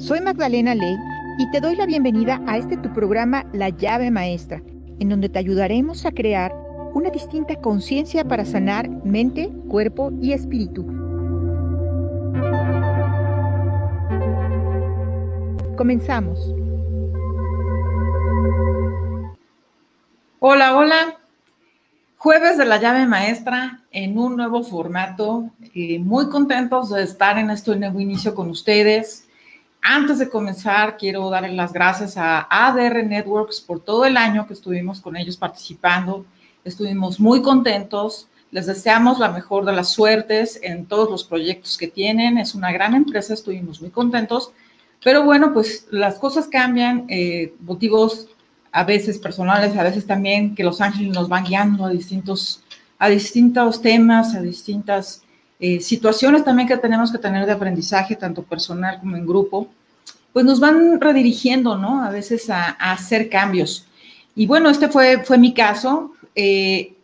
Soy Magdalena Ley y te doy la bienvenida a este tu programa La llave maestra, en donde te ayudaremos a crear una distinta conciencia para sanar mente, cuerpo y espíritu. Comenzamos. Hola, hola. Jueves de la llave maestra en un nuevo formato. Eh, muy contentos de estar en este nuevo inicio con ustedes. Antes de comenzar, quiero darles las gracias a ADR Networks por todo el año que estuvimos con ellos participando. Estuvimos muy contentos. Les deseamos la mejor de las suertes en todos los proyectos que tienen. Es una gran empresa, estuvimos muy contentos. Pero bueno, pues las cosas cambian, eh, motivos a veces personales, a veces también que los ángeles nos van guiando a distintos, a distintos temas, a distintas eh, situaciones también que tenemos que tener de aprendizaje, tanto personal como en grupo, pues nos van redirigiendo, ¿no? A veces a, hacer cambios. Y bueno, este fue, fue mi caso. Eh,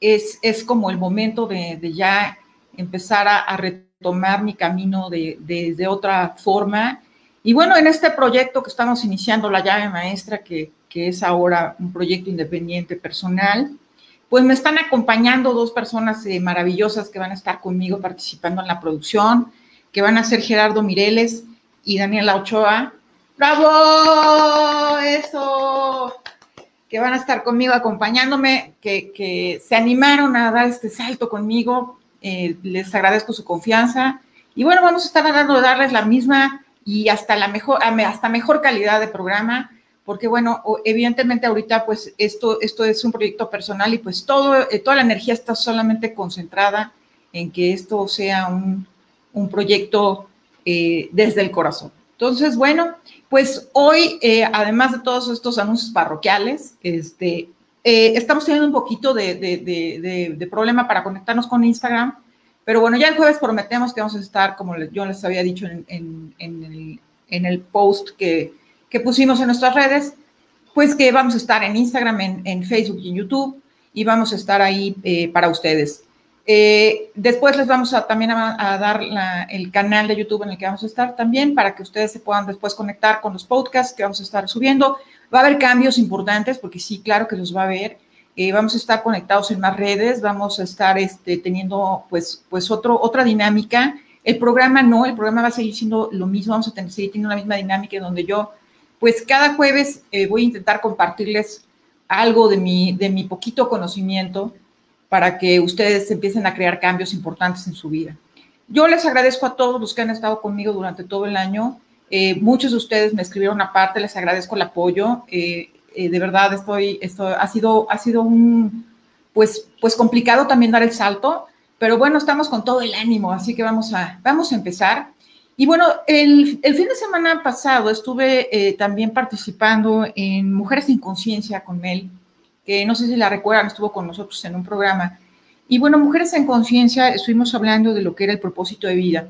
es, es, como el momento de, ya empezar a, a, retomar mi camino de, de, de otra forma. Y bueno, en este proyecto que estamos iniciando, la llave maestra, que, que es ahora un proyecto independiente personal. Pues me están acompañando dos personas eh, maravillosas que van a estar conmigo participando en la producción, que van a ser Gerardo Mireles y Daniela Ochoa. ¡Bravo! Eso. Que van a estar conmigo acompañándome, que, se animaron a dar este salto conmigo. Eh, les agradezco su confianza. Y bueno, vamos a estar de darles la misma y hasta la mejor, hasta mejor calidad de programa porque bueno, evidentemente ahorita pues esto, esto es un proyecto personal y pues todo, eh, toda la energía está solamente concentrada en que esto sea un, un proyecto eh, desde el corazón. Entonces, bueno, pues hoy, eh, además de todos estos anuncios parroquiales, este, estamos teniendo un poquito de, de, de, problema para conectarnos con Instagram, pero bueno, ya el jueves prometemos que vamos a estar, como yo les había dicho en, en, en el post que que pusimos en nuestras redes, pues que vamos a estar en Instagram, en, Facebook y en YouTube y vamos a estar ahí eh, para ustedes. Eh, después les vamos a también a, dar el canal de YouTube en el que vamos a estar también para que ustedes se puedan después conectar con los podcasts que vamos a estar subiendo. Va a haber cambios importantes porque sí, claro que los va a haber. Eh, vamos a estar conectados en más redes, vamos a estar este, teniendo pues, pues otro, otra dinámica. El programa no, el programa va a seguir siendo lo mismo, vamos a tener, seguir teniendo la misma dinámica donde yo pues cada jueves eh, voy a intentar compartirles algo de mi, de mi poquito conocimiento para que ustedes empiecen a crear cambios importantes en su vida. Yo les agradezco a todos los que han estado conmigo durante todo el año. Eh, muchos de ustedes me escribieron aparte, les agradezco el apoyo. Eh, de verdad, estoy, esto ha sido, ha sido un, pues, pues complicado también dar el salto, pero bueno, estamos con todo el ánimo, así que vamos a, vamos a empezar. Y bueno, el, fin de semana pasado estuve eh, también participando en Mujeres sin Conciencia con Mel, que no sé si la recuerdan, estuvo con nosotros en un programa. Y bueno, Mujeres en Conciencia estuvimos hablando de lo que era el propósito de vida.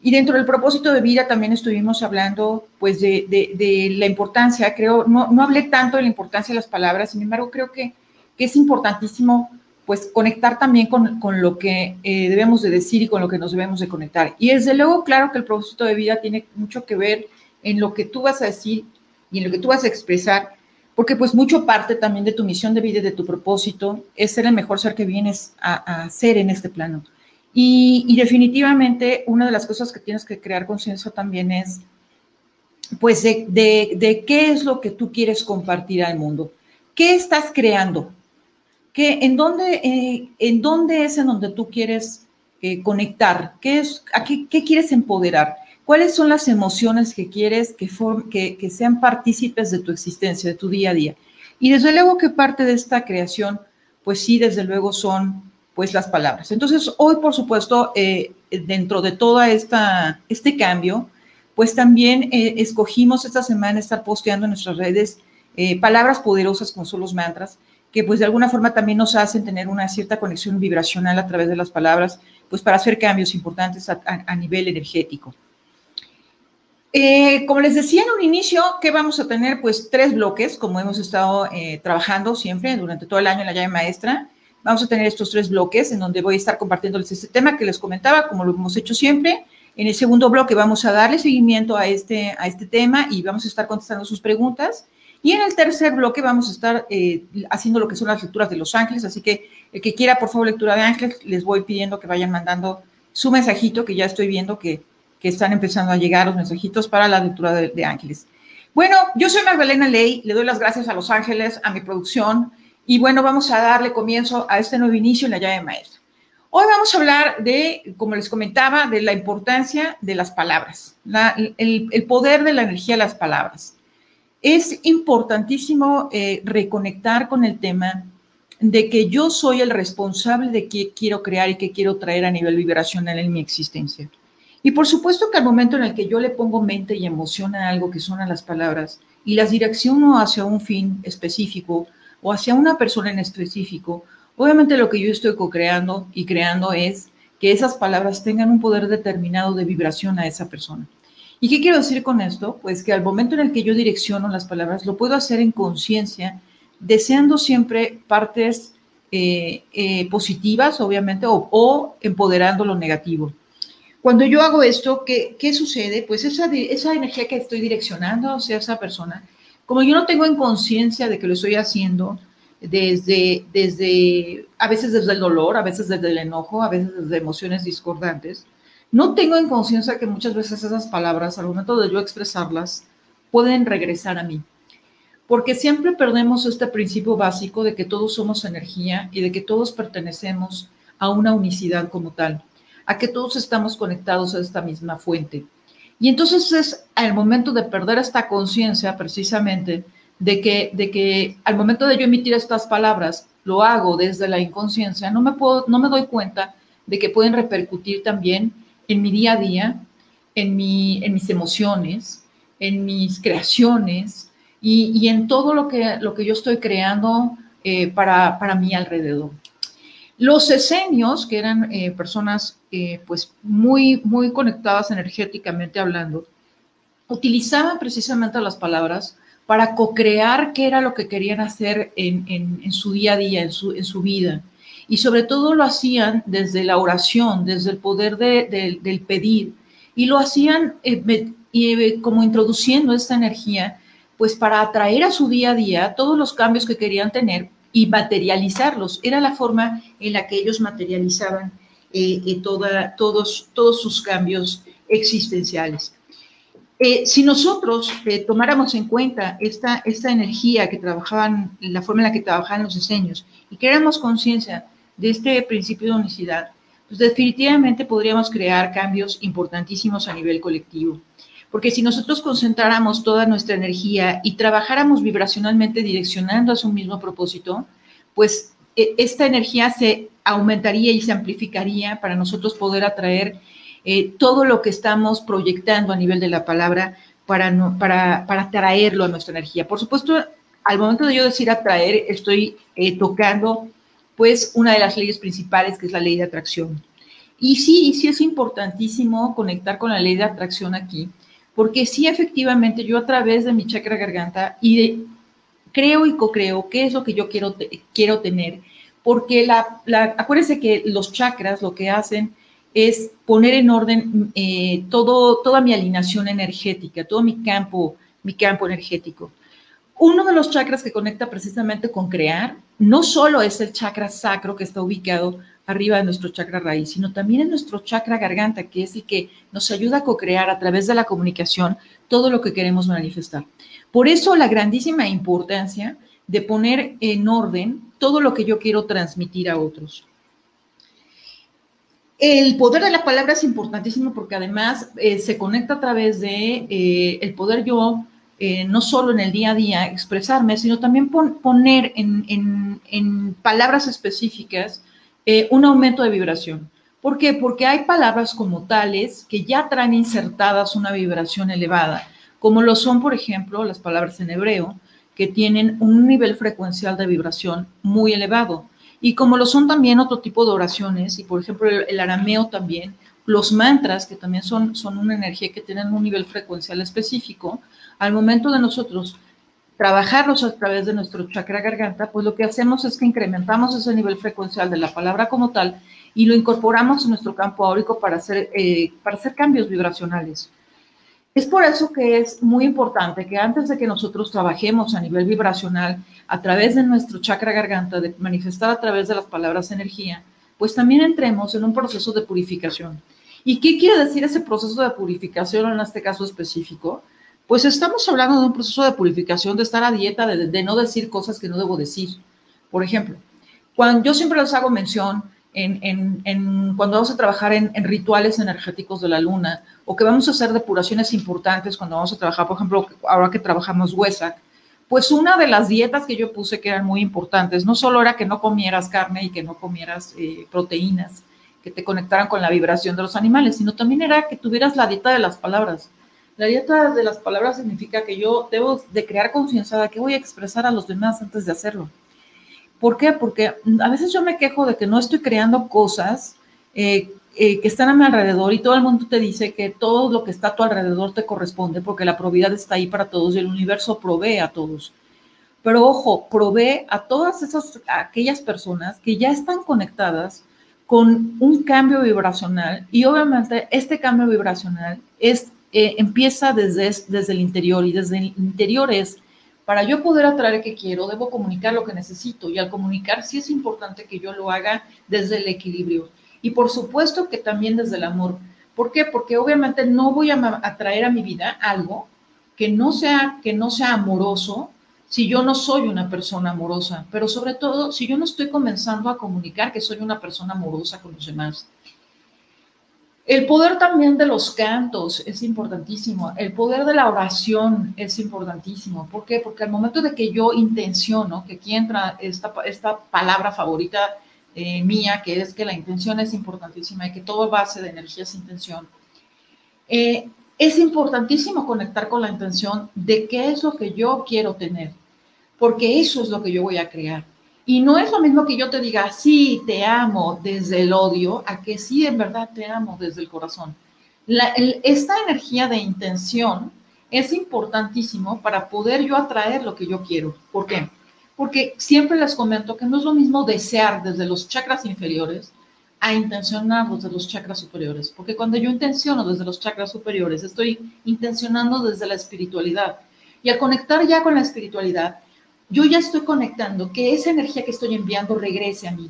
Y dentro del propósito de vida también estuvimos hablando pues de, de, de la importancia, creo, no, no hablé tanto de la importancia de las palabras, sin embargo creo que, que es importantísimo pues conectar también con, con lo que eh, debemos de decir y con lo que nos debemos de conectar. Y desde luego, claro que el propósito de vida tiene mucho que ver en lo que tú vas a decir y en lo que tú vas a expresar, porque pues mucho parte también de tu misión de vida y de tu propósito es ser el mejor ser que vienes a, a ser en este plano. Y, y, definitivamente una de las cosas que tienes que crear conciencia también es pues de, de, de qué es lo que tú quieres compartir al mundo. ¿Qué estás creando? Que en dónde, eh, en dónde es en donde tú quieres eh, conectar, ¿Qué, es, a qué, qué, quieres empoderar, cuáles son las emociones que quieres que, que, que, sean partícipes de tu existencia, de tu día a día. Y desde luego que parte de esta creación, pues sí, desde luego son pues las palabras. Entonces, hoy, por supuesto, eh, dentro de todo este cambio, pues también escogimos esta semana estar posteando en nuestras redes palabras poderosas como son los mantras, que pues de alguna forma también nos hacen tener una cierta conexión vibracional a través de las palabras, pues para hacer cambios importantes a, nivel energético. Eh, como les decía en un inicio, que vamos a tener pues tres bloques, como hemos estado eh, trabajando siempre durante todo el año en la llave maestra. Vamos a tener estos tres bloques en donde voy a estar compartiéndoles este tema que les comentaba, como lo hemos hecho siempre. En el segundo bloque vamos a darle seguimiento a este, a este tema y vamos a estar contestando sus preguntas. Y en el tercer bloque vamos a estar eh, haciendo lo que son las lecturas de los ángeles, así que el que quiera, por favor, lectura de ángeles, les voy pidiendo que vayan mandando su mensajito, que ya estoy viendo que, que están empezando a llegar los mensajitos para la lectura de, ángeles. Bueno, yo soy Magdalena Ley, le doy las gracias a Los Ángeles, a mi producción, y bueno, vamos a darle comienzo a este nuevo inicio en la llave maestra. Hoy vamos a hablar de, como les comentaba, de la importancia de las palabras, el, poder de la energía de las palabras. Es importantísimo eh, reconectar con el tema de que yo soy el responsable de qué quiero crear y qué quiero traer a nivel vibracional en mi existencia. Y por supuesto que al momento en el que yo le pongo mente y emoción a algo que son a las palabras y las direcciono hacia un fin específico, o hacia una persona en específico, obviamente lo que yo estoy co-creando y creando es que esas palabras tengan un poder determinado de vibración a esa persona. ¿Y qué quiero decir con esto? Pues que al momento en el que yo direcciono las palabras, lo puedo hacer en conciencia, deseando siempre partes eh, eh, positivas, obviamente, o, empoderando lo negativo. Cuando yo hago esto, ¿qué, qué sucede? Pues esa, esa energía que estoy direccionando hacia esa persona como yo no tengo en conciencia de que lo estoy haciendo desde, desde, a veces desde el dolor, a veces desde el enojo, a veces desde emociones discordantes, no tengo en conciencia que muchas veces esas palabras, al momento de yo expresarlas, pueden regresar a mí. Porque siempre perdemos este principio básico de que todos somos energía y de que todos pertenecemos a una unicidad como tal, a que todos estamos conectados a esta misma fuente. Y entonces es al momento de perder esta conciencia precisamente de que, de que al momento de yo emitir estas palabras, lo hago desde la inconsciencia, no me, puedo, no me doy cuenta de que pueden repercutir también en mi día a día, en, mi, en mis emociones, en mis creaciones y, en todo lo que, lo que yo estoy creando eh, para, para mi alrededor. Los esenios, que eran eh, personas eh, pues muy, muy conectadas energéticamente hablando, utilizaban precisamente las palabras para co-crear qué era lo que querían hacer en, su día a día, en su, en su, vida. Y sobre todo lo hacían desde la oración, desde el poder del pedir. Y lo hacían eh, como introduciendo esta energía, pues para atraer a su día a día todos los cambios que querían tener y materializarlos. Era la forma en la que ellos materializaban eh, eh, todos, sus cambios existenciales. Eh, si nosotros tomáramos en cuenta esta, esta energía que trabajaban, la forma en la que trabajaban los diseños, y creáramos conciencia de este principio de unicidad, pues definitivamente podríamos crear cambios importantísimos a nivel colectivo. Porque si nosotros concentráramos toda nuestra energía y trabajáramos vibracionalmente direccionando a su mismo propósito, pues e, esta energía se aumentaría y se amplificaría para nosotros poder atraer eh, todo lo que estamos proyectando a nivel de la palabra para, para, para traerlo a nuestra energía. Por supuesto, al momento de yo decir atraer, estoy eh, tocando pues una de las leyes principales que es la ley de atracción. Y sí, sí es importantísimo conectar con la ley de atracción aquí, porque sí, efectivamente, yo a través de mi chakra garganta y creo y co-creo qué es lo que yo quiero, quiero tener, porque la, acuérdense que los chakras lo que hacen es poner en orden eh, todo, toda mi alineación energética, todo mi campo, mi campo energético. Uno de los chakras que conecta precisamente con crear, no solo es el chakra sacro que está ubicado arriba de nuestro chakra raíz, sino también en nuestro chakra garganta, que es el que nos ayuda a co-crear a través de la comunicación todo lo que queremos manifestar. Por eso la grandísima importancia de poner en orden todo lo que yo quiero transmitir a otros. El poder de la palabra es importantísimo porque además eh, se conecta a través de eh, el poder yo eh, no solo en el día a día expresarme, sino también poner en, palabras específicas eh, un aumento de vibración. ¿Por qué? Porque hay palabras como tales que ya traen insertadas una vibración elevada, como lo son, por ejemplo, las palabras en hebreo, que tienen un nivel frecuencial de vibración muy elevado, y como lo son también otro tipo de oraciones, y por ejemplo el, arameo también, los mantras, que también son, son una energía que tienen un nivel frecuencial específico, al momento de nosotros trabajarlos a través de nuestro chakra garganta, pues lo que hacemos es que incrementamos ese nivel frecuencial de la palabra como tal y lo incorporamos en nuestro campo áurico para hacer, eh, para hacer cambios vibracionales. Es por eso que es muy importante que antes de que nosotros trabajemos a nivel vibracional a través de nuestro chakra garganta, de manifestar a través de las palabras energía, pues también entremos en un proceso de purificación. ¿Y qué quiere decir ese proceso de purificación en este caso específico? Pues estamos hablando de un proceso de purificación, de estar a dieta, de, no decir cosas que no debo decir. Por ejemplo, cuando yo siempre les hago mención en, cuando vamos a trabajar en, rituales energéticos de la luna o que vamos a hacer depuraciones importantes cuando vamos a trabajar, por ejemplo, ahora que trabajamos Huesac, pues una de las dietas que yo puse que eran muy importantes, no solo era que no comieras carne y que no comieras eh, proteínas que te conectaran con la vibración de los animales, sino también era que tuvieras la dieta de las palabras. La dieta de las palabras significa que yo debo de crear conciencia de que voy a expresar a los demás antes de hacerlo. ¿Por qué? Porque a veces yo me quejo de que no estoy creando cosas eh, eh, que están a mi alrededor y todo el mundo te dice que todo lo que está a tu alrededor te corresponde porque la probidad está ahí para todos y el universo provee a todos. Pero ojo, provee a todas esas, aquellas personas que ya están conectadas con un cambio vibracional y obviamente este cambio vibracional es, eh, empieza desde, desde el interior y desde el interior es para yo poder atraer que quiero, debo comunicar lo que necesito y al comunicar sí es importante que yo lo haga desde el equilibrio y por supuesto que también desde el amor. ¿Por qué? Porque obviamente no voy a atraer a mi vida algo que no sea que no sea amoroso si yo no soy una persona amorosa, pero sobre todo si yo no estoy comenzando a comunicar que soy una persona amorosa con los demás. El poder también de los cantos es importantísimo. El poder de la oración es importantísimo. ¿Por qué? Porque al momento de que yo intenciono, que aquí entra esta, esta palabra favorita eh, mía, que es que la intención es importantísima y que todo base de energía es intención, eh, es importantísimo conectar con la intención de qué es lo que yo quiero tener, porque eso es lo que yo voy a crear. Y no es lo mismo que yo te diga, sí, te amo desde el odio, a que sí, en verdad te amo desde el corazón. esta energía de intención es importantísimo para poder yo atraer lo que yo quiero. ¿Por qué? Porque siempre les comento que no es lo mismo desear desde los chakras inferiores a intencionar desde los chakras superiores. Porque cuando yo intenciono desde los chakras superiores, estoy intencionando desde la espiritualidad. Y al conectar ya con la espiritualidad, yo ya estoy conectando que esa energía que estoy enviando regrese a mí.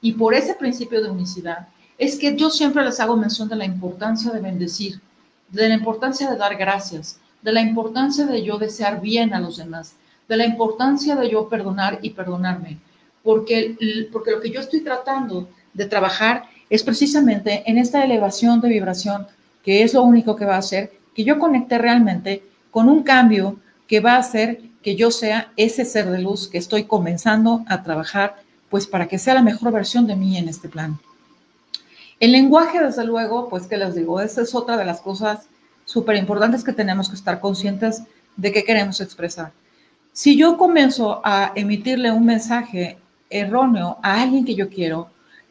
Y por ese principio de unicidad es que yo siempre les hago mención de la importancia de bendecir, de la importancia de dar gracias, de la importancia de yo desear bien a los demás, de la importancia de yo perdonar y perdonarme, porque, porque lo que yo estoy tratando de trabajar es precisamente en esta elevación de vibración, que es lo único que va a hacer que yo conecte realmente con un cambio que va a hacer que yo sea ese ser de luz que estoy comenzando a trabajar, pues para que sea la mejor versión de mí en este plan. El lenguaje, desde luego, pues que les digo, esa es otra de las cosas súper importantes que tenemos que estar conscientes de que queremos expresar. Si yo comienzo a emitirle un mensaje erróneo a alguien que yo quiero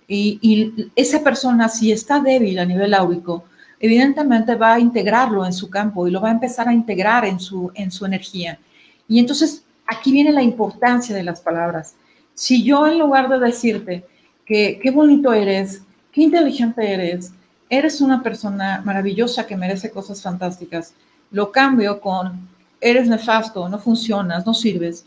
y, y, esa persona si está débil a nivel áurico, evidentemente va a integrarlo en su campo y lo va a empezar a integrar en su, en su energía. Y entonces aquí viene la importancia de las palabras. Si yo en lugar de decirte que qué bonito eres, qué inteligente eres, eres una persona maravillosa que merece cosas fantásticas, lo cambio con eres nefasto, no funcionas, no sirves.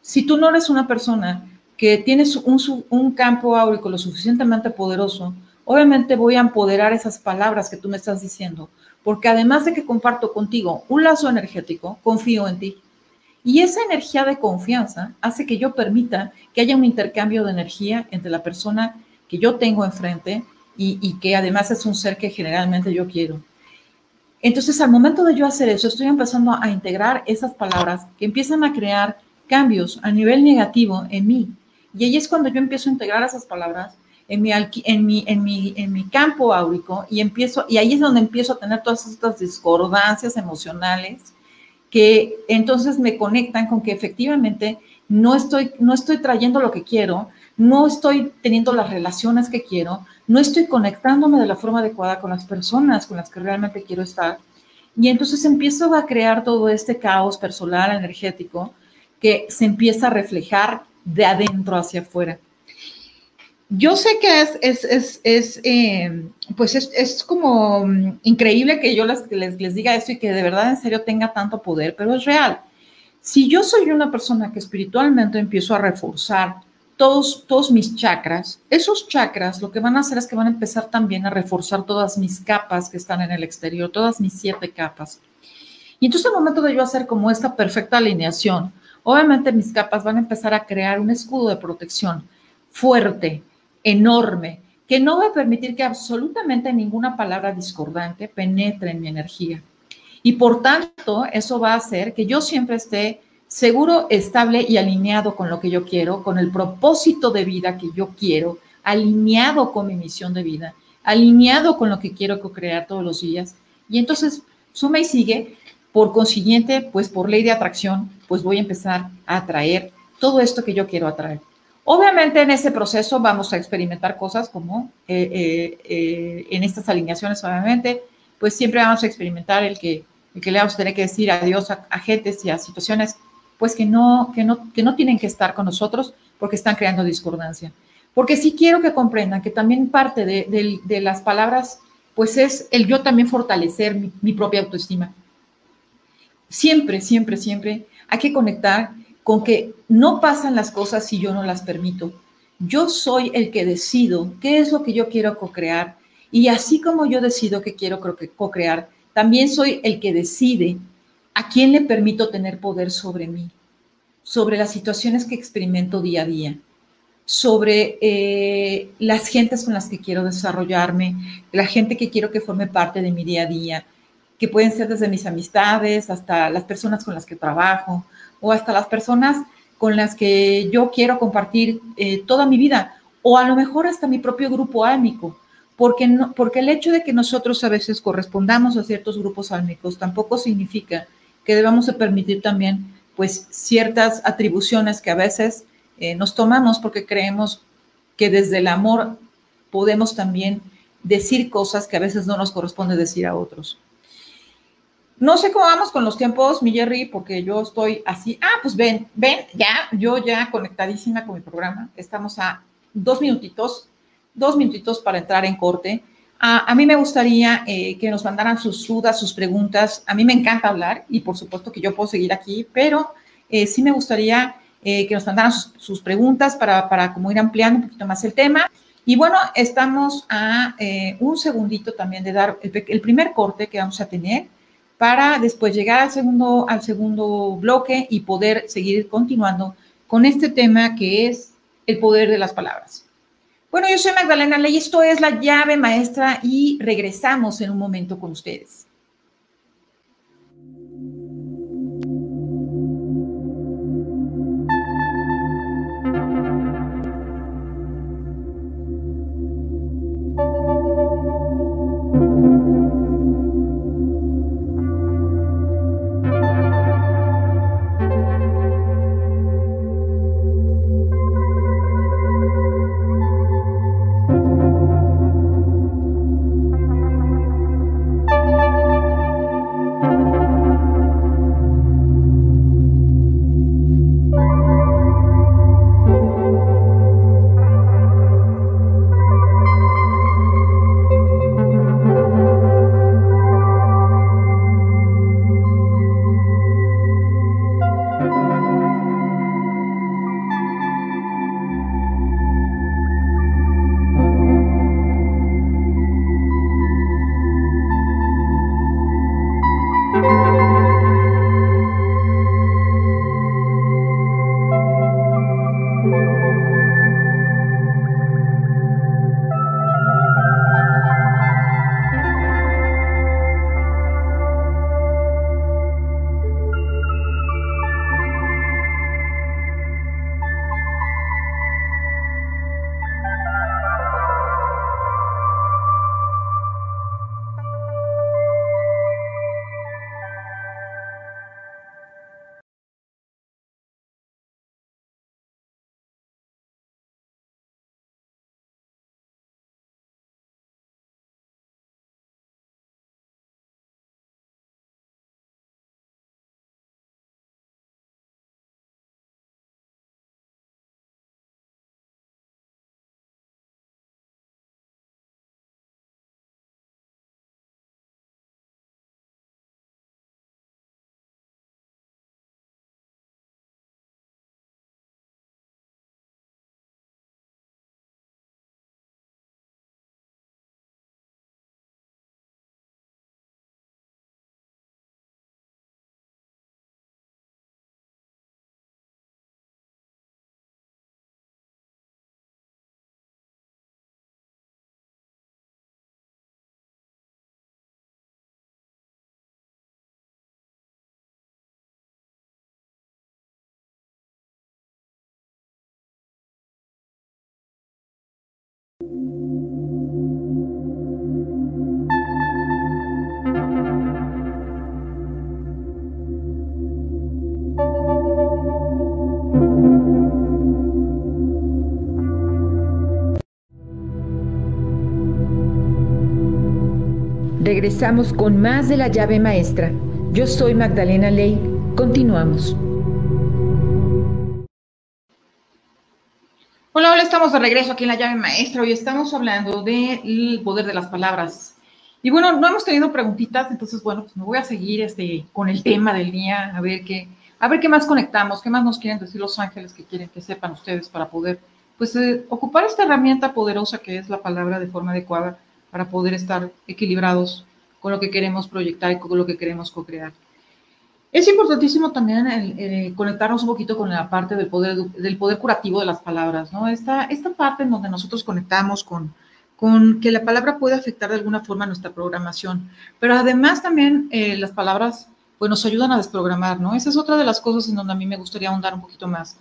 Si tú no eres una persona que tienes un, un campo áurico lo suficientemente poderoso, obviamente voy a empoderar esas palabras que tú me estás diciendo, porque además de que comparto contigo un lazo energético, confío en ti. Y esa energía de confianza hace que yo permita que haya un intercambio de energía entre la persona que yo tengo enfrente y, que además es un ser que generalmente yo quiero. Entonces, al momento de yo hacer eso, estoy empezando a integrar esas palabras que empiezan a crear cambios a nivel negativo en mí. Y ahí es cuando yo empiezo a integrar esas palabras en mi, campo áurico y empiezo, y ahí es donde empiezo a tener todas estas discordancias emocionales que entonces me conectan con que efectivamente no estoy, no estoy trayendo lo que quiero, no estoy teniendo las relaciones que quiero, no estoy conectándome de la forma adecuada con las personas con las que realmente quiero estar. Y entonces empiezo a crear todo este caos personal, energético, que se empieza a reflejar de adentro hacia afuera. Yo sé que es, es, es, es eh, pues es, como mm, increíble que yo les, les, les diga esto y que de verdad en serio tenga tanto poder, pero es real. Si yo soy una persona que espiritualmente empiezo a reforzar todos, todos mis chakras, esos chakras lo que van a hacer es que van a empezar también a reforzar todas mis capas que están en el exterior, todas mis siete capas. Y entonces al momento de yo hacer como esta perfecta alineación, obviamente mis capas van a empezar a crear un escudo de protección fuerte, enorme, que no va a permitir que absolutamente ninguna palabra discordante penetre en mi energía. Y por tanto, eso va a hacer que yo siempre esté seguro, estable y alineado con lo que yo quiero, con el propósito de vida que yo quiero, alineado con mi misión de vida, alineado con lo que quiero co-crear todos los días. Y entonces, suma y sigue, por consiguiente, pues por ley de atracción, pues voy a empezar a atraer todo esto que yo quiero atraer. Obviamente en ese proceso vamos a experimentar cosas como eh, eh, eh, en estas alineaciones, obviamente, pues siempre vamos a experimentar el que, el que le vamos a tener que decir adiós a, a gentes y a situaciones pues que no, que, no, que no tienen que estar con nosotros porque están creando discordancia. Porque sí quiero que comprendan que también parte de, de, las palabras, pues es el yo también fortalecer mi, mi propia autoestima. Siempre, siempre, siempre hay que conectar con que no pasan las cosas si yo no las permito. Yo soy el que decido qué es lo que yo quiero co-crear y así como yo decido que quiero co-crear, también soy el que decide a quién le permito tener poder sobre mí, sobre las situaciones que experimento día a día, sobre eh, las gentes con las que quiero desarrollarme, la gente que quiero que forme parte de mi día a día, que pueden ser desde mis amistades hasta las personas con las que trabajo, o hasta las personas con las que yo quiero compartir eh, toda mi vida, o a lo mejor hasta mi propio grupo álmico, porque, porque el hecho de que nosotros a veces correspondamos a ciertos grupos álmicos tampoco significa que debamos de permitir también pues ciertas atribuciones que a veces eh, nos tomamos porque creemos que desde el amor podemos también decir cosas que a veces no nos corresponde decir a otros. No sé cómo vamos con los tiempos, mi Jerry, porque yo estoy así. Ah, pues ven, ven, ya, yo ya conectadísima con mi programa. Estamos a dos minutitos, dos minutitos para entrar en corte. A, mí me gustaría eh, que nos mandaran sus dudas, sus preguntas. A mí me encanta hablar y por supuesto que yo puedo seguir aquí, pero eh, sí me gustaría eh, que nos mandaran sus, preguntas para, para, como ir ampliando un poquito más el tema. Y bueno, estamos a un segundito también de dar el primer corte que vamos a tener para después llegar al segundo, al segundo bloque y poder seguir continuando con este tema que es el poder de las palabras. Bueno, yo soy Magdalena Ley, esto es la llave maestra y regresamos en un momento con ustedes. Regresamos con más de la llave maestra. Yo soy Magdalena Ley. Continuamos. Hola, hola, estamos de regreso aquí en la llave maestra. Hoy estamos hablando del poder de las palabras. Y bueno, no hemos tenido preguntitas, entonces bueno, pues me voy a seguir este, con el tema del día, a ver qué, a ver qué más conectamos, qué más nos quieren decir los ángeles que quieren que sepan ustedes para poder pues eh, ocupar esta herramienta poderosa que es la palabra de forma adecuada para poder estar equilibrados con lo que queremos proyectar y con lo que queremos co-crear. Es importantísimo también el, conectarnos un poquito con la parte del poder, del poder curativo de las palabras, ¿no? Esta, esta parte en donde nosotros conectamos con, con que la palabra puede afectar de alguna forma nuestra programación, pero además también eh, las palabras pues nos ayudan a desprogramar, ¿no? Esa es otra de las cosas en donde a mí me gustaría ahondar un poquito más.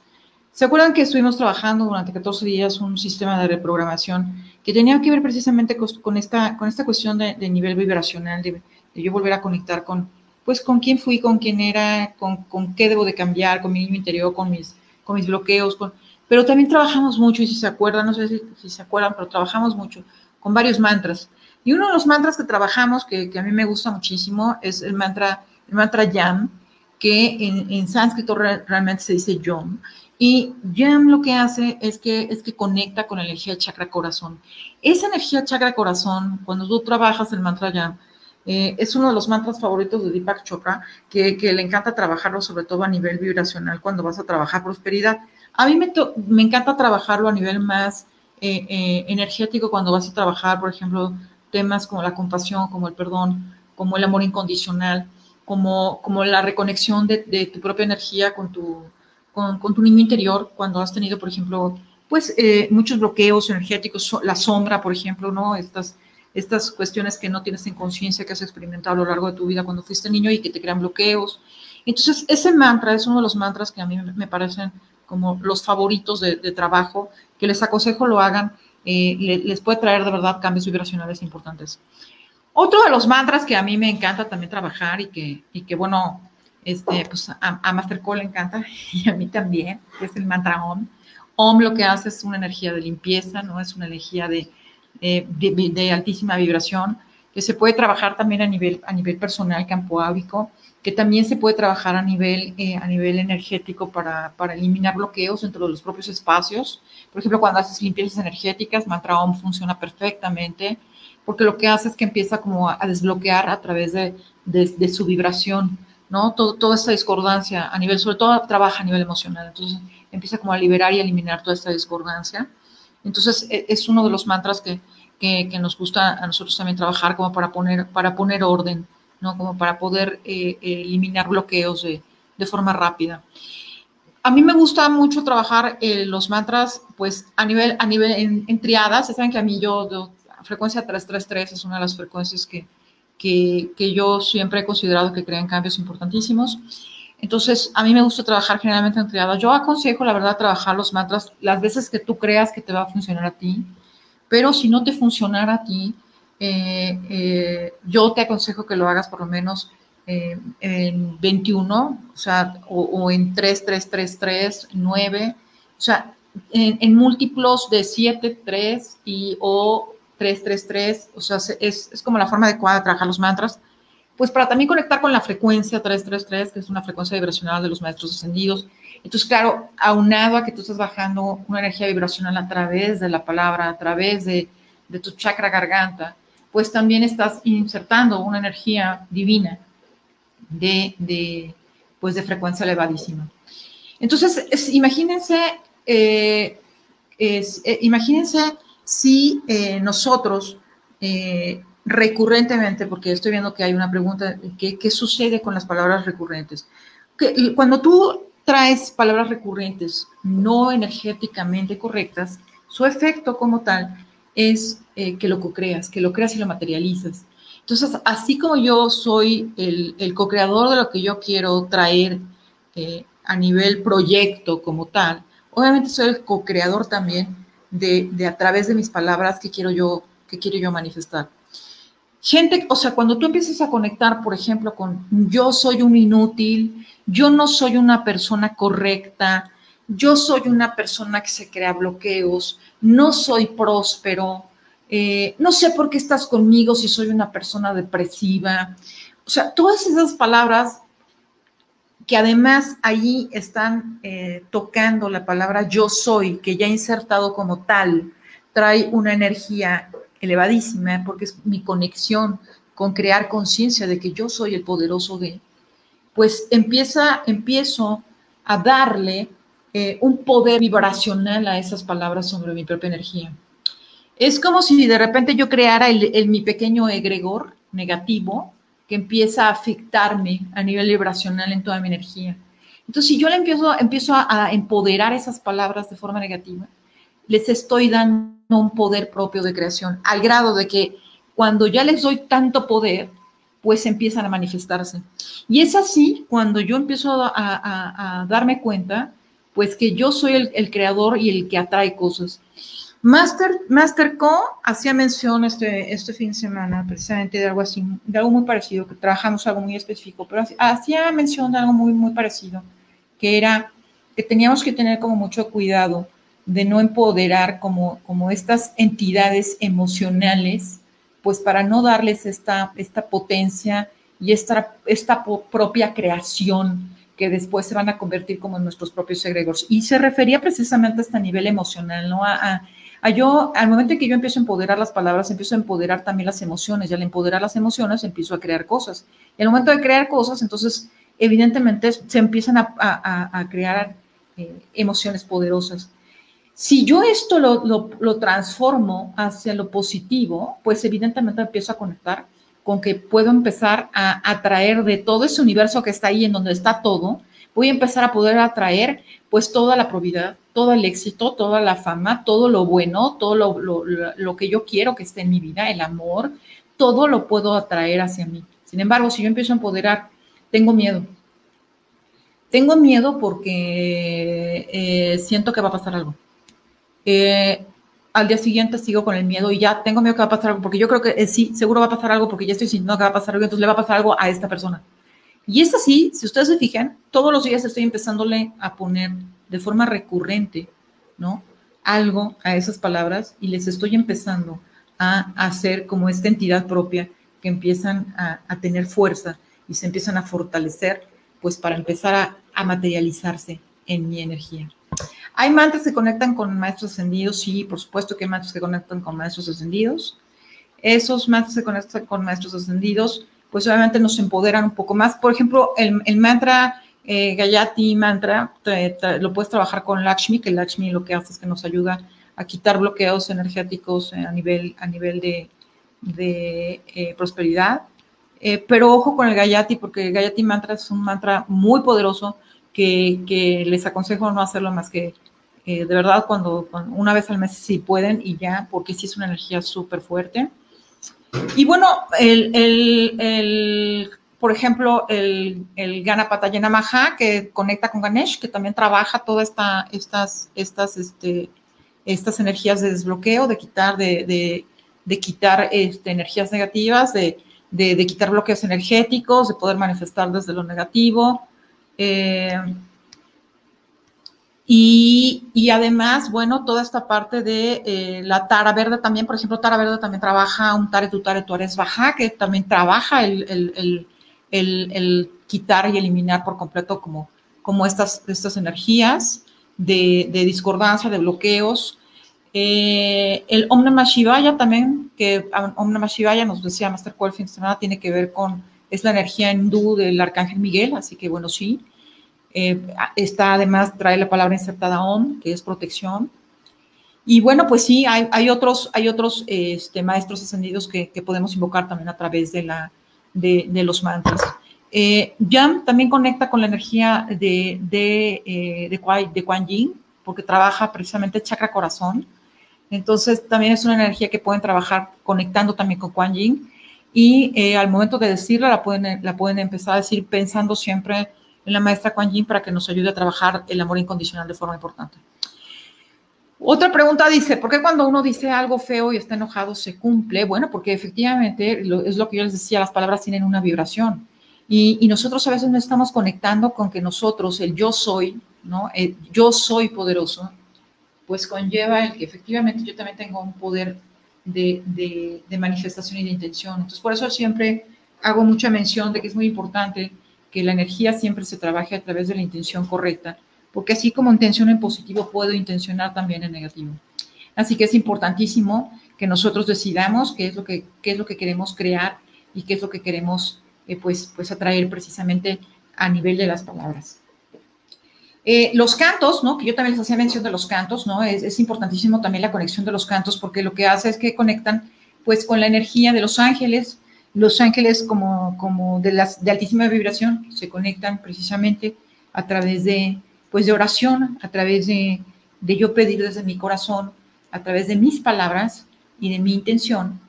¿Se acuerdan que estuvimos trabajando durante 14 días un sistema de reprogramación que tenía que ver precisamente con esta, con esta cuestión de, nivel vibracional, de, yo volver a conectar con pues con quién fui, con quién era, con, con qué debo de cambiar, con mi niño interior, con mis, con mis bloqueos, con... pero también trabajamos mucho, y si se acuerdan, no sé si, se acuerdan, pero trabajamos mucho con varios mantras. Y uno de los mantras que trabajamos, que, que a mí me gusta muchísimo, es el mantra, el mantra Yam, que en, en sánscrito realmente se dice Yom. Y Yam lo que hace es que, es que conecta con la energía chakra corazón. Esa energía chakra corazón, cuando tú trabajas el mantra Yam, eh, es uno de los mantras favoritos de Deepak Chopra, que, le encanta trabajarlo sobre todo a nivel vibracional cuando vas a trabajar prosperidad. A mí me, me encanta trabajarlo a nivel más eh, eh, energético cuando vas a trabajar, por ejemplo, temas como la compasión, como el perdón, como el amor incondicional, como, como la reconexión de, tu propia energía con tu, con, tu niño interior, cuando has tenido, por ejemplo, pues muchos bloqueos energéticos, la sombra, por ejemplo, ¿no? Estas estas cuestiones que no tienes en conciencia, que has experimentado a lo largo de tu vida cuando fuiste niño y que te crean bloqueos. Entonces, ese mantra es uno de los mantras que a mí me parecen como los favoritos de, trabajo, que les aconsejo lo hagan, eh, les puede traer de verdad cambios vibracionales importantes. Otro de los mantras que a mí me encanta también trabajar y que, y que bueno, este, pues a, Master Cole le encanta y a mí también, es el mantra OM. OM lo que hace es una energía de limpieza, ¿no? Es una energía de, eh, de, altísima vibración, que se puede trabajar también a nivel, a nivel personal, campo áurico, que también se puede trabajar a nivel, eh, a nivel energético para, para, eliminar bloqueos dentro de los propios espacios. Por ejemplo, cuando haces limpiezas energéticas, Mantra Om funciona perfectamente, porque lo que hace es que empieza como a, desbloquear a través de, de, su vibración, ¿no? Todo, toda esta discordancia a nivel, sobre todo trabaja a nivel emocional, entonces empieza como a liberar y eliminar toda esta discordancia. Entonces, e, es uno de los mantras que, nos gusta a nosotros también trabajar como para poner, para poner orden, ¿no? Como para poder eh, eliminar bloqueos de, forma rápida. A mí me gusta mucho trabajar eh, los mantras, pues, a nivel, a nivel en, triadas. saben que a mí yo, frecuencia 333 es una de las frecuencias que, que, que yo siempre he considerado que crean cambios importantísimos. Entonces, a mí me gusta trabajar generalmente en triada. Yo aconsejo, la verdad, trabajar los mantras las veces que tú creas que te va a funcionar a ti, pero si no te funcionara a ti, eh, eh, yo te aconsejo que lo hagas por lo menos eh, en 21, o sea, o, en 3, 3, 3, 3, 9, o sea, en, en múltiplos de 7, 3 y o 3, 3, 3, o sea, es, es como la forma adecuada de trabajar los mantras pues para también conectar con la frecuencia 333, que es una frecuencia vibracional de los maestros ascendidos. Entonces, claro, aunado a que tú estás bajando una energía vibracional a través de la palabra, a través de, tu chakra garganta, pues también estás insertando una energía divina de, pues de frecuencia elevadísima. Entonces, imagínense, eh, eh, imagínense si eh, nosotros recurrentemente, porque estoy viendo que hay una pregunta, ¿qué, qué sucede con las palabras recurrentes? Que, cuando tú traes palabras recurrentes no energéticamente correctas, su efecto como tal es eh, que lo co-creas, que lo creas y lo materializas. Entonces, así como yo soy el, el co-creador de lo que yo quiero traer eh, a nivel proyecto como tal, obviamente soy el co-creador también de, a través de mis palabras que quiero yo, que quiero yo manifestar. Gente, o sea, cuando tú empiezas a conectar, por ejemplo, con yo soy un inútil, yo no soy una persona correcta, yo soy una persona que se crea bloqueos, no soy próspero, eh, no sé por qué estás conmigo si soy una persona depresiva. O sea, todas esas palabras que además allí están eh, tocando la palabra yo soy, que ya insertado como tal, trae una energía elevadísima porque es mi conexión con crear conciencia de que yo soy el poderoso de, pues empieza, empiezo a darle eh, un poder vibracional a esas palabras sobre mi propia energía. Es como si de repente yo creara el, mi pequeño egregor negativo que empieza a afectarme a nivel vibracional en toda mi energía. Entonces, si yo le empiezo, empiezo a, a empoderar esas palabras de forma negativa, les estoy dando un poder propio de creación, al grado de que cuando ya les doy tanto poder, pues empiezan a manifestarse. Y es así cuando yo empiezo a, darme cuenta, pues que yo soy el, creador y el que atrae cosas. Master, Master Co hacía mención este, este fin de semana precisamente de algo así, de algo muy parecido, que trabajamos algo muy específico, pero hacía mención de algo muy, muy parecido, que era que teníamos que tener como mucho cuidado de no empoderar como, como estas entidades emocionales pues para no darles esta, esta potencia y esta, esta propia creación que después se van a convertir como en nuestros propios egregores. Y se refería precisamente a este nivel emocional, ¿no? A, yo, al momento en que yo empiezo a empoderar las palabras, empiezo a empoderar también las emociones, y al empoderar las emociones empiezo a crear cosas. Y al momento de crear cosas, entonces, evidentemente, se empiezan a, crear eh, emociones poderosas. Si yo esto lo, transformo hacia lo positivo, pues evidentemente empiezo a conectar con que puedo empezar a atraer de todo ese universo que está ahí, en donde está todo, voy a empezar a poder atraer pues toda la probidad, todo el éxito, toda la fama, todo lo bueno, todo lo, lo, que yo quiero que esté en mi vida, el amor, todo lo puedo atraer hacia mí. Sin embargo, si yo empiezo a empoderar, tengo miedo. Tengo miedo porque eh, siento que va a pasar algo eh, al día siguiente sigo con el miedo y ya tengo miedo que va a pasar algo, porque yo creo que eh, sí, seguro va a pasar algo, porque ya estoy sintiendo que va a pasar algo, entonces le va a pasar algo a esta persona. Y es así, si ustedes se fijan, todos los días estoy empezándole a poner de forma recurrente, ¿no? Algo a esas palabras y les estoy empezando a hacer como esta entidad propia que empiezan a, tener fuerza y se empiezan a fortalecer, pues para empezar a materializarse en mi energía. ¿Hay mantras que conectan con maestros ascendidos? Sí, por supuesto que hay mantras que conectan con maestros ascendidos. Esos mantras que conectan con maestros ascendidos, pues obviamente nos empoderan un poco más. Por ejemplo, el, mantra eh, mantra, lo puedes trabajar con Lakshmi, que Lakshmi lo que hace es que nos ayuda a quitar bloqueos energéticos a nivel, a nivel de, eh, prosperidad. Eh, pero ojo con el Gayati, porque el Gayati mantra es un mantra muy poderoso que, les aconsejo no hacerlo más que eh, de verdad cuando, una vez al mes si pueden y ya, porque sí es una energía súper fuerte. Y bueno, el, el, por ejemplo, el, el Ganapata Maha, que conecta con Ganesh, que también trabaja todas esta, estas, estas, este, estas energías de desbloqueo, de quitar, de, de, de quitar este, energías negativas, de, de, quitar bloqueos energéticos, de poder manifestar desde lo negativo, eh, y, además, bueno, toda esta parte de eh, la tara verde también, por ejemplo, tara verde también trabaja un tare tu tare tu baja, que también trabaja el, quitar y eliminar por completo como, como estas, estas energías de, discordancia, de bloqueos. Eh, el Om Namah Shivaya también, que Om Namah Shivaya nos decía Master Cole fin de semana, tiene que ver con, es la energía hindú del Arcángel Miguel, así que bueno, sí. Eh, está además, trae la palabra insertada on, que es protección. Y bueno, pues sí, hay, otros, hay otros este, maestros ascendidos que, que, podemos invocar también a través de, la, de, los mantras. Eh, Yam también conecta con la energía de, de, eh, de, de Kuan Yin, porque trabaja precisamente chakra corazón. Entonces, también es una energía que pueden trabajar conectando también con Kuan Yin. Y eh, al momento de decirla, la pueden, la pueden empezar a decir pensando siempre en la maestra Kuan Yin para que nos ayude a trabajar el amor incondicional de forma importante. Otra pregunta dice, ¿por qué cuando uno dice algo feo y está enojado se cumple? Bueno, porque efectivamente es lo que yo les decía, las palabras tienen una vibración y, nosotros a veces no estamos conectando con que nosotros, el yo soy, ¿no? Yo soy poderoso, pues conlleva el que efectivamente yo también tengo un poder de, manifestación y de intención. Entonces, por eso siempre hago mucha mención de que es muy importante que la energía siempre se trabaje a través de la intención correcta, porque así como intención en positivo, puedo intencionar también en negativo. Así que es importantísimo que nosotros decidamos qué es lo que, qué es lo que queremos crear y qué es lo que queremos eh, pues, pues atraer precisamente a nivel de las palabras. Eh, los cantos, ¿no? Que yo también les hacía mención de los cantos, ¿no? Es, importantísimo también la conexión de los cantos porque lo que hace es que conectan pues con la energía de los ángeles, los ángeles como, como de, las, altísima vibración se conectan precisamente a través de, pues de oración, a través de, de yo pedir desde mi corazón, a través de mis palabras y de mi intención,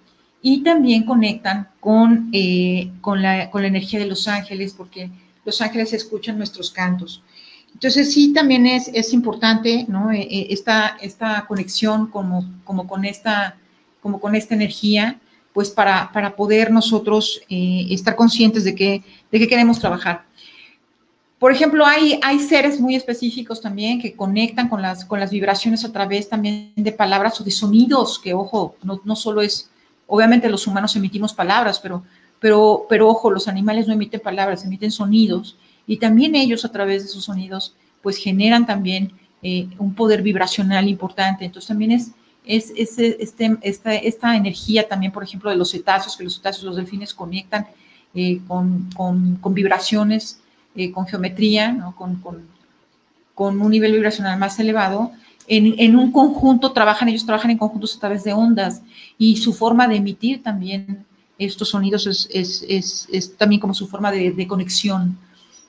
y también conectan con, eh, con, la, con la energía de los ángeles, porque los ángeles escuchan nuestros cantos. Entonces sí, también es, es importante, ¿no? Eh, eh, esta, esta conexión como, como, con esta, como con esta energía, pues para, para poder nosotros eh, estar conscientes de que, de que queremos trabajar. Por ejemplo, hay, hay seres muy específicos también que conectan con las, con las vibraciones a través también de palabras o de sonidos, que ojo, no, no solo es, obviamente los humanos emitimos palabras, pero, pero, pero ojo, los animales no emiten palabras, emiten sonidos y también ellos a través de sus sonidos pues generan también eh, un poder vibracional importante. Entonces también es, es, este, esta, esta, energía también, por ejemplo, de los cetáceos, que los cetáceos, los delfines conectan eh, con, con, vibraciones, eh, con geometría, ¿no? con, con, un nivel vibracional más elevado. En, en, un conjunto trabajan, ellos trabajan en conjuntos a través de ondas y su forma de emitir también estos sonidos es, es, es también como su forma de, de conexión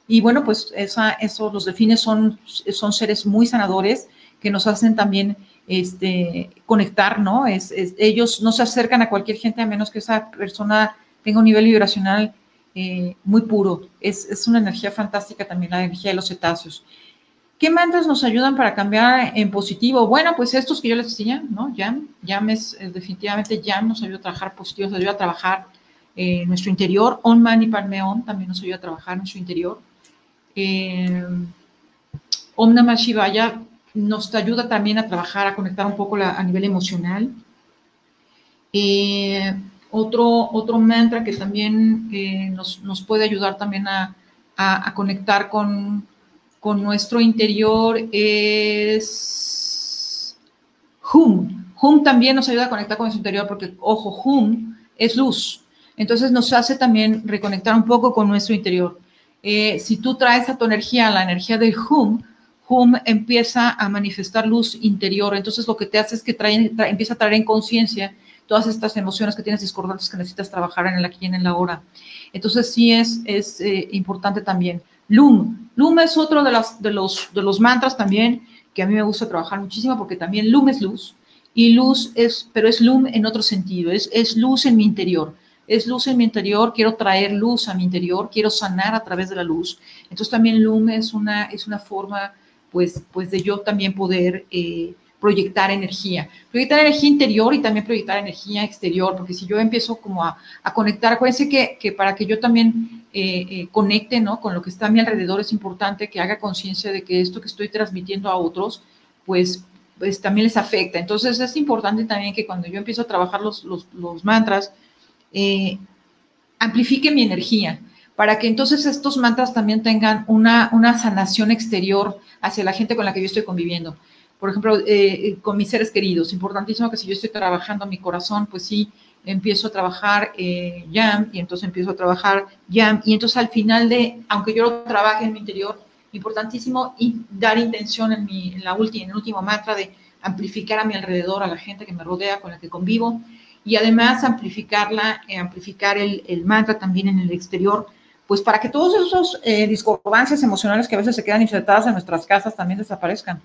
y bueno, pues esa, eso, los delfines son, son seres muy sanadores que nos hacen también este, conectar, ¿no? Es, ellos no se acercan a cualquier gente a menos que esa persona tenga un nivel vibracional eh, muy puro. Es, una energía fantástica también la energía de los cetáceos. ¿Qué mantras nos ayudan para cambiar en positivo? Bueno, pues estos que yo les decía, ¿no? Yam, Yam es definitivamente Yam nos ayuda a trabajar positivo, nos ayuda a trabajar eh, nuestro interior. On Mani Padme también nos ayuda a trabajar nuestro interior eh, Om Namah Shivaya nos ayuda también a trabajar, a conectar un poco a nivel emocional. Eh, otro, otro mantra que también eh, nos, puede ayudar también a, conectar con, con, nuestro interior es Hum. Hum también nos ayuda a conectar con nuestro interior porque, ojo, Hum es luz. Entonces nos hace también reconectar un poco con nuestro interior. Eh, si tú traes a tu energía, la energía del hum, hum empieza a manifestar luz interior. Entonces lo que te hace es que empieza a traer en conciencia todas estas emociones que tienes discordantes que necesitas trabajar en el aquí y en el ahora. Entonces sí es, es eh, importante también. Lum. Lum es otro de, las, de, los, de los mantras también que a mí me gusta trabajar muchísimo porque también Lum es luz y luz es, pero es Lum en otro sentido, es, es luz en mi interior es luz en mi interior, quiero traer luz a mi interior, quiero sanar a través de la luz. Entonces también Lum es una, es una forma, pues, pues de yo también poder eh, proyectar energía. Proyectar energía interior y también proyectar energía exterior, porque si yo empiezo como a, conectar, acuérdense que, que, para que yo también eh, eh, conecte ¿no? con lo que está a mi alrededor es importante que haga conciencia de que esto que estoy transmitiendo a otros, pues, pues también les afecta. Entonces es importante también que cuando yo empiezo a trabajar los, los, los mantras, amplifique mi energía, para que entonces estos mantras también tengan una, una sanación exterior hacia la gente con la que yo estoy conviviendo. Por ejemplo, eh, con mis seres queridos. Importantísimo que si yo estoy trabajando mi corazón, pues sí, empiezo a trabajar eh, YAM y entonces empiezo a trabajar YAM y entonces al final de, aunque yo lo trabaje en mi interior, importantísimo y dar intención en, mi, en, la última, en el último mantra de amplificar a mi alrededor, a la gente que me rodea, con la que convivo, y además amplificarla, eh, amplificar el, el, mantra también en el exterior, pues para que todos esos eh, discordancias emocionales que a veces se quedan insertadas en nuestras casas también desaparezcan.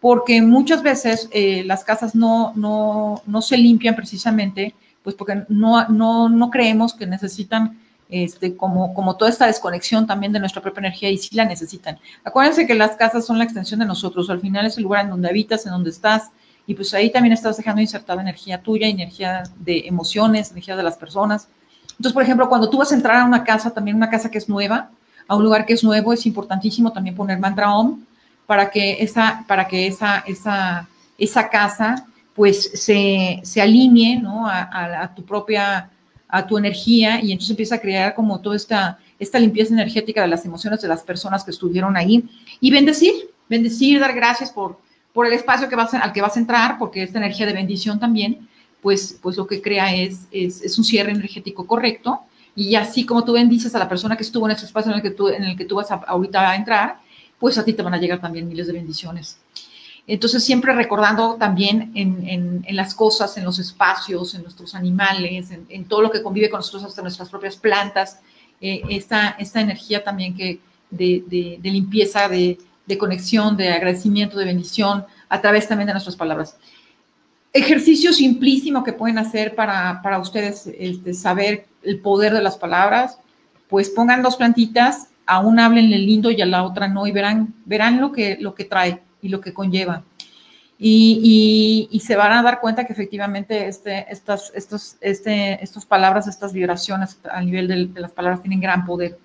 Porque muchas veces eh, las casas no, no, no, se limpian precisamente, pues porque no, no, no creemos que necesitan este, como, como toda esta desconexión también de nuestra propia energía y sí la necesitan. Acuérdense que las casas son la extensión de nosotros, al final es el lugar en donde habitas, en donde estás, y pues ahí también estás dejando insertada energía tuya, energía de emociones, energía de las personas. Entonces, por ejemplo, cuando tú vas a entrar a una casa, también una casa que es nueva, a un lugar que es nuevo, es importantísimo también poner mantra OM para que esa, para que esa, esa, esa casa pues se, se alinee ¿no? a, tu propia, a tu energía y entonces empieza a crear como toda esta, esta limpieza energética de las emociones de las personas que estuvieron ahí y bendecir, bendecir, dar gracias por, por el espacio que vas al que vas a entrar, porque esta energía de bendición también, pues, pues lo que crea es, es, un cierre energético correcto y así como tú bendices a la persona que estuvo en ese espacio en el que tú, en el que tú vas a, ahorita a entrar, pues a ti te van a llegar también miles de bendiciones. Entonces, siempre recordando también en, en, las cosas, en los espacios, en nuestros animales, en, todo lo que convive con nosotros, hasta nuestras propias plantas, eh, esta, esta energía también que de, de, de limpieza, de, de, conexión, de agradecimiento, de bendición, a través también de nuestras palabras. Ejercicio simplísimo que pueden hacer para, para ustedes este, saber el poder de las palabras, pues pongan dos plantitas, a una háblenle lindo y a la otra no, y verán, verán lo que, lo que trae y lo que conlleva. Y, y, se van a dar cuenta que efectivamente este, estas, estos, este, estas palabras, estas vibraciones a nivel de, de, las palabras tienen gran poder.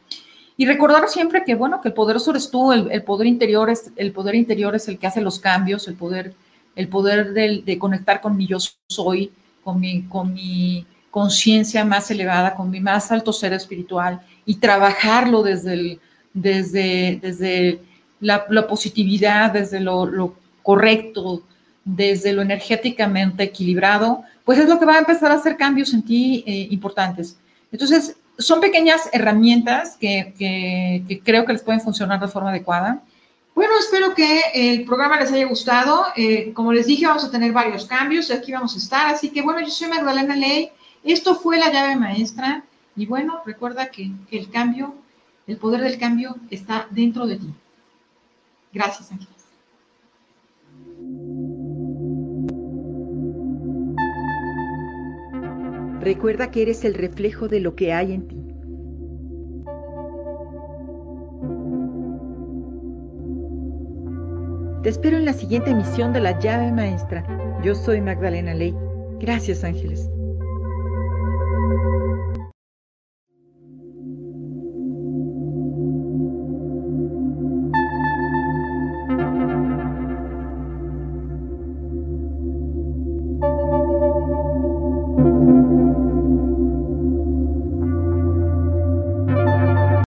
Y recordar siempre que, bueno, que el poderoso eres tú, el, el, poder interior es, el poder interior es el que hace los cambios, el poder, el poder de, conectar con mi yo soy, con mi, con mi conciencia más elevada, con mi más alto ser espiritual y trabajarlo desde, desde, desde la, positividad, desde lo, correcto, desde lo energéticamente equilibrado, pues es lo que va a empezar a hacer cambios en ti eh, importantes. Entonces, son pequeñas herramientas que, que, creo que les pueden funcionar de forma adecuada. Bueno, espero que el programa les haya gustado. Eh, como les dije, vamos a tener varios cambios. Aquí vamos a estar. Así que, bueno, yo soy Magdalena Ley. Esto fue la llave maestra y bueno, recuerda que el cambio, el poder del cambio está dentro de ti. Gracias, Ángeles. Recuerda que eres el reflejo de lo que hay en ti. Te espero en la siguiente emisión de La llave maestra. Yo soy Magdalena Ley. Gracias, Ángeles.